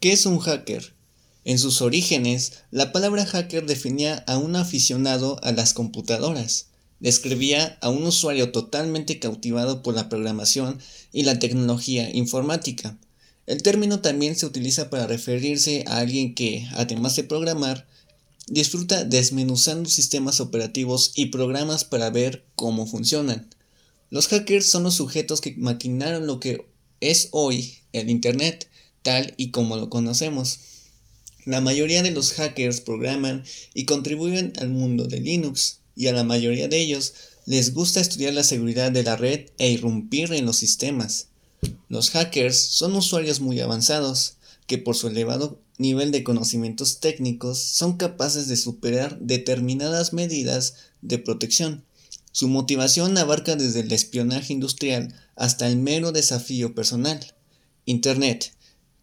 ¿Qué es un hacker? En sus orígenes, la palabra hacker definía a un aficionado a las computadoras. Describía a un usuario totalmente cautivado por la programación y la tecnología informática. El término también se utiliza para referirse a alguien que, además de programar, disfruta desmenuzando sistemas operativos y programas para ver cómo funcionan. Los hackers son los sujetos que maquinaron lo que es hoy el Internet, y como lo conocemos. La mayoría de los hackers programan y contribuyen al mundo de Linux, y a la mayoría de ellos les gusta estudiar la seguridad de la red e irrumpir en los sistemas. Los hackers son usuarios muy avanzados, que por su elevado nivel de conocimientos técnicos son capaces de superar determinadas medidas de protección. Su motivación abarca desde el espionaje industrial hasta el mero desafío personal. Internet,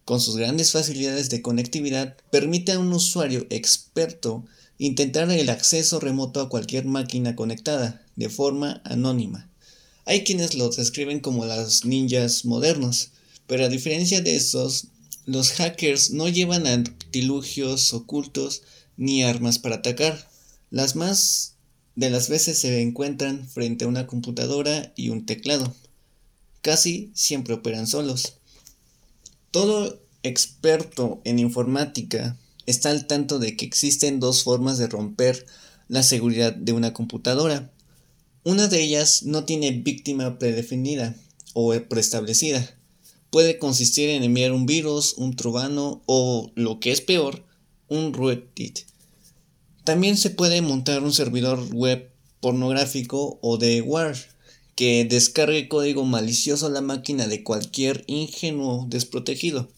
con sus grandes facilidades de conectividad, permite a un usuario experto intentar el acceso remoto a cualquier máquina conectada de forma anónima. Hay quienes lo describen como los ninjas modernos, pero a diferencia de estos, los hackers no llevan artilugios ocultos ni armas para atacar. Las más de las veces se encuentran frente a una computadora y un teclado. Casi siempre operan solos. Todo experto en informática está al tanto de que existen dos formas de romper la seguridad de una computadora. Una de ellas no tiene víctima predefinida o preestablecida. Puede consistir en enviar un virus, un trubano o, lo que es peor, un rootkit. También se puede montar un servidor web pornográfico o de war que descargue código malicioso a la máquina de cualquier ingenuo desprotegido.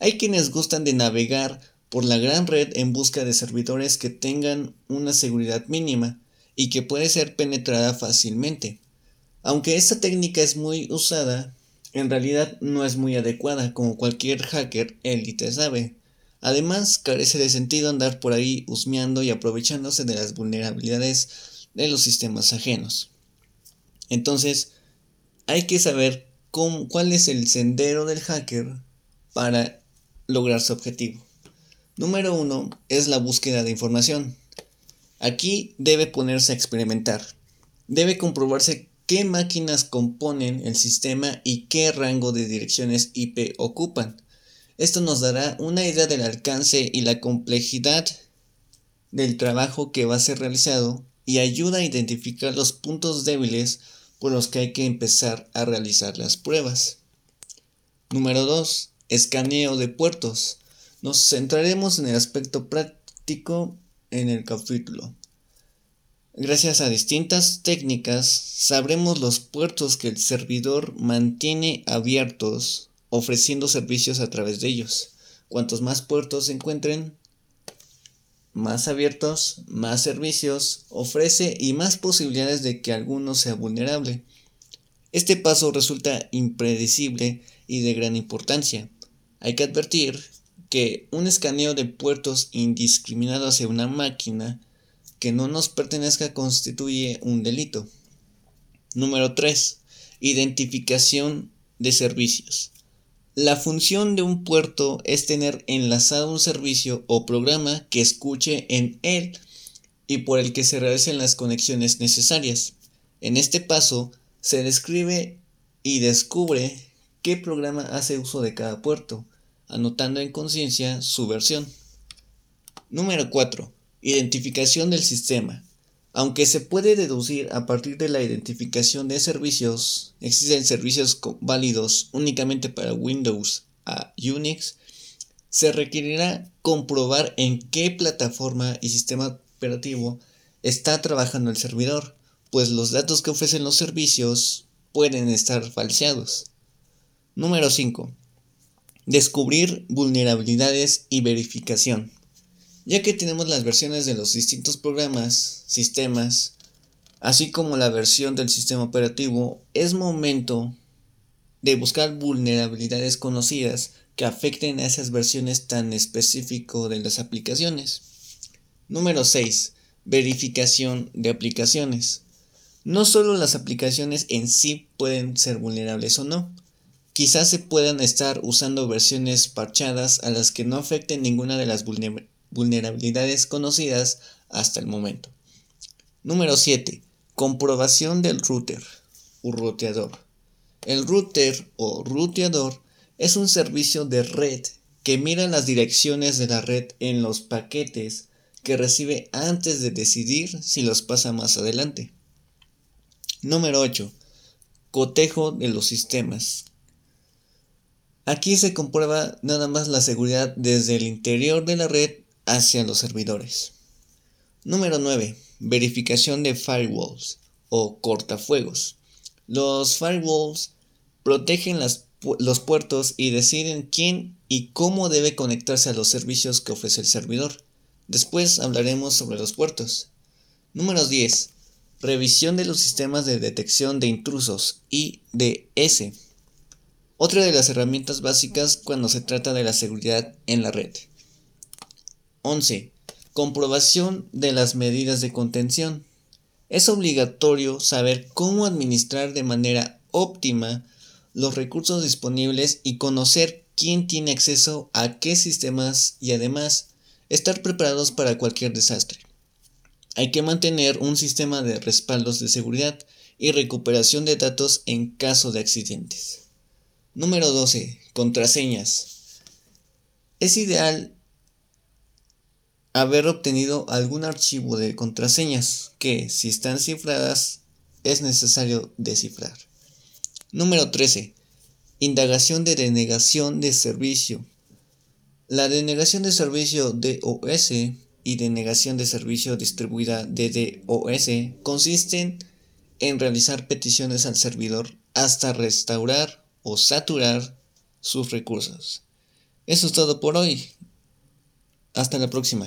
Hay quienes gustan de navegar por la gran red en busca de servidores que tengan una seguridad mínima y que puede ser penetrada fácilmente. Aunque esta técnica es muy usada, en realidad no es muy adecuada como cualquier hacker élite sabe. Además, carece de sentido andar por ahí husmeando y aprovechándose de las vulnerabilidades de los sistemas ajenos. Entonces, hay que saber cuál es el sendero del hacker para lograr su objetivo. Número uno es la búsqueda de información. Aquí debe ponerse a experimentar. Debe comprobarse qué máquinas componen el sistema y qué rango de direcciones IP ocupan. Esto nos dará una idea del alcance y la complejidad del trabajo que va a ser realizado y ayuda a identificar los puntos débiles por los que hay que empezar a realizar las pruebas. Número 2. Escaneo de puertos. Nos centraremos en el aspecto práctico en el capítulo. Gracias a distintas técnicas sabremos los puertos que el servidor mantiene abiertos ofreciendo servicios a través de ellos. Cuantos más puertos se encuentren, más abiertos, más servicios ofrece y más posibilidades de que alguno sea vulnerable. Este paso resulta impredecible y de gran importancia. Hay que advertir que un escaneo de puertos indiscriminado hacia una máquina que no nos pertenezca constituye un delito. Número 3. Identificación de servicios. La función de un puerto es tener enlazado un servicio o programa que escuche en él y por el que se realicen las conexiones necesarias. En este paso se describe y descubre qué programa hace uso de cada puerto, anotando en conciencia su versión. Número 4. Identificación del sistema. Aunque se puede deducir a partir de la identificación de servicios, existen servicios válidos únicamente para Windows a Unix, se requerirá comprobar en qué plataforma y sistema operativo está trabajando el servidor, pues los datos que ofrecen los servicios pueden estar falseados. Número 5. Descubrir vulnerabilidades y verificación. Ya que tenemos las versiones de los distintos programas, sistemas, así como la versión del sistema operativo, es momento de buscar vulnerabilidades conocidas que afecten a esas versiones tan específico de las aplicaciones. Número 6. Verificación de aplicaciones. No solo las aplicaciones en sí pueden ser vulnerables o no, quizás se puedan estar usando versiones parchadas a las que no afecten ninguna de las vulnerabilidades conocidas hasta el momento. Número 7. Comprobación del router o ruteador. El router o ruteador es un servicio de red que mira las direcciones de la red en los paquetes que recibe antes de decidir si los pasa más adelante. Número 8. Cotejo de los sistemas. Aquí se comprueba nada más la seguridad desde el interior de la red hacia los servidores. Número 9. Verificación de firewalls o cortafuegos. Los firewalls protegen los puertos y deciden quién y cómo debe conectarse a los servicios que ofrece el servidor. Después hablaremos sobre los puertos. Número 10. Revisión de los sistemas de detección de intrusos IDS. Otra de las herramientas básicas cuando se trata de la seguridad en la red. 11. Comprobación de las medidas de contención. Es obligatorio saber cómo administrar de manera óptima los recursos disponibles y conocer quién tiene acceso a qué sistemas y además estar preparados para cualquier desastre. Hay que mantener un sistema de respaldos de seguridad y recuperación de datos en caso de accidentes. Número 12. Contraseñas. Es ideal haber obtenido algún archivo de contraseñas que, si están cifradas, es necesario descifrar. Número 13. Indagación de denegación de servicio. La denegación de servicio DOS y denegación de servicio distribuida DDoS consisten en realizar peticiones al servidor hasta restaurar o saturar sus recursos. Eso es todo por hoy. Hasta la próxima.